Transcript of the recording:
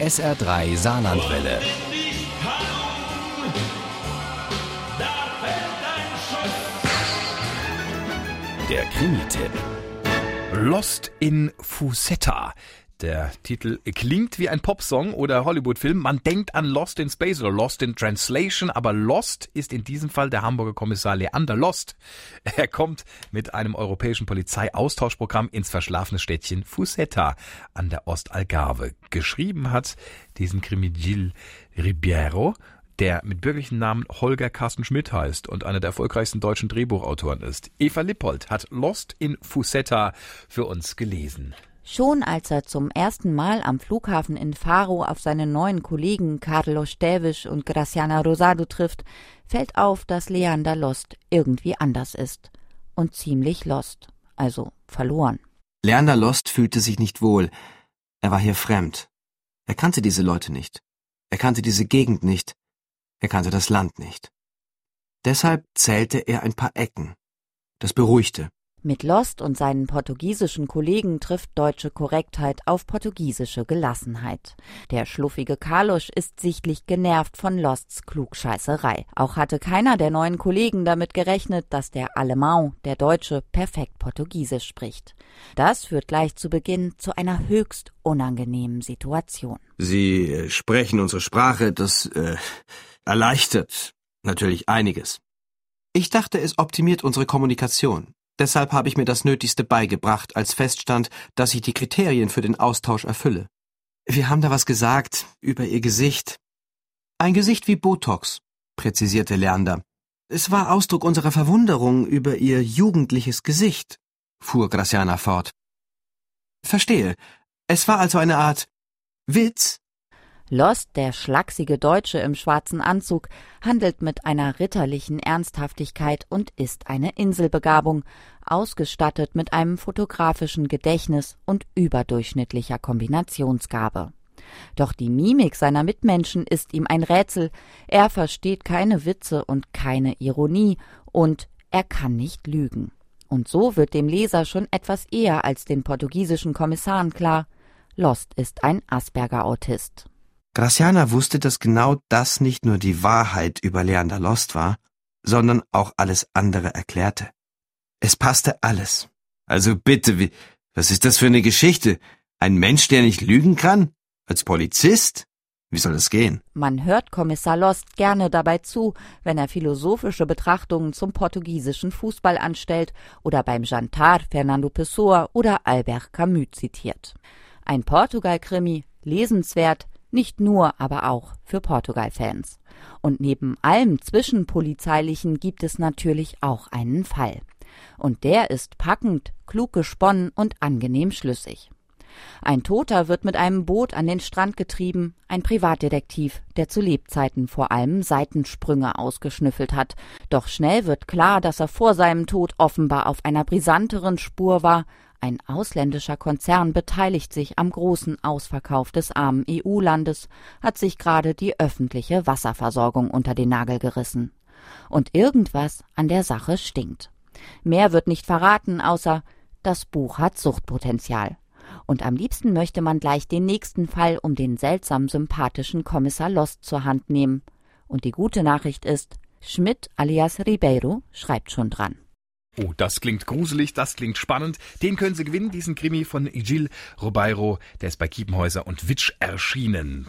SR3 Saarlandwelle. Der Krimi-Tipp. Lost in Fusetta. Der Titel klingt wie ein Popsong oder Hollywood-Film. Man denkt an Lost in Space oder Lost in Translation, aber Lost ist in diesem Fall der Hamburger Kommissar Leander Lost. Er kommt mit einem europäischen Polizeiaustauschprogramm ins verschlafene Städtchen Fusetta an der Ostalgarve. Geschrieben hat diesen Krimi Gilles Ribeiro der mit bürgerlichen Namen Holger Carsten Schmidt heißt und einer der erfolgreichsten deutschen Drehbuchautoren ist. Eva Lippold hat Lost in Fusetta für uns gelesen. Schon als er zum ersten Mal am Flughafen in Faro auf seine neuen Kollegen Carlos Stävisch und Graciana Rosado trifft, fällt auf, dass Leander Lost irgendwie anders ist. Und ziemlich lost, also verloren. Leander Lost fühlte sich nicht wohl. Er war hier fremd. Er kannte diese Leute nicht. Er kannte diese Gegend nicht. Er kannte das Land nicht. Deshalb zählte er ein paar Ecken. Das beruhigte. Mit Lost und seinen portugiesischen Kollegen trifft deutsche Korrektheit auf portugiesische Gelassenheit. Der schluffige Carlos ist sichtlich genervt von Losts Klugscheißerei. Auch hatte keiner der neuen Kollegen damit gerechnet, dass der Alemão, der Deutsche, perfekt Portugiesisch spricht. Das führt gleich zu Beginn zu einer höchst unangenehmen Situation. Sie äh, sprechen unsere Sprache, das äh, erleichtert natürlich einiges. Ich dachte, es optimiert unsere Kommunikation. Deshalb habe ich mir das Nötigste beigebracht, als feststand, dass ich die Kriterien für den Austausch erfülle. Wir haben da was gesagt über ihr Gesicht. Ein Gesicht wie Botox, präzisierte Leander. Es war Ausdruck unserer Verwunderung über ihr jugendliches Gesicht, fuhr Graciana fort. Verstehe. Es war also eine Art Witz? Lost, der schlachsige Deutsche im schwarzen Anzug, handelt mit einer ritterlichen Ernsthaftigkeit und ist eine Inselbegabung, ausgestattet mit einem fotografischen Gedächtnis und überdurchschnittlicher Kombinationsgabe. Doch die Mimik seiner Mitmenschen ist ihm ein Rätsel, er versteht keine Witze und keine Ironie, und er kann nicht lügen. Und so wird dem Leser schon etwas eher als den portugiesischen Kommissaren klar, Lost ist ein Asperger-Autist. Graciana wusste, dass genau das nicht nur die Wahrheit über Leander Lost war, sondern auch alles andere erklärte. Es passte alles. Also bitte, wie, was ist das für eine Geschichte? Ein Mensch, der nicht lügen kann? Als Polizist? Wie soll das gehen? Man hört Kommissar Lost gerne dabei zu, wenn er philosophische Betrachtungen zum portugiesischen Fußball anstellt oder beim Jantar Fernando Pessoa oder Albert Camus zitiert. Ein Portugal-Krimi, lesenswert, nicht nur, aber auch für Portugal-Fans. Und neben allem Zwischenpolizeilichen gibt es natürlich auch einen Fall. Und der ist packend, klug gesponnen und angenehm schlüssig. Ein Toter wird mit einem Boot an den Strand getrieben, ein Privatdetektiv, der zu Lebzeiten vor allem Seitensprünge ausgeschnüffelt hat. Doch schnell wird klar, dass er vor seinem Tod offenbar auf einer brisanteren Spur war, ein ausländischer Konzern beteiligt sich am großen Ausverkauf des armen EU-Landes, hat sich gerade die öffentliche Wasserversorgung unter den Nagel gerissen. Und irgendwas an der Sache stinkt. Mehr wird nicht verraten, außer das Buch hat Suchtpotenzial. Und am liebsten möchte man gleich den nächsten Fall um den seltsam sympathischen Kommissar Lost zur Hand nehmen. Und die gute Nachricht ist, Schmidt alias Ribeiro schreibt schon dran. Oh, das klingt gruselig, das klingt spannend. Den können Sie gewinnen, diesen Krimi von Gilles Robeiro. Der ist bei Kiepenhäuser und Witsch erschienen.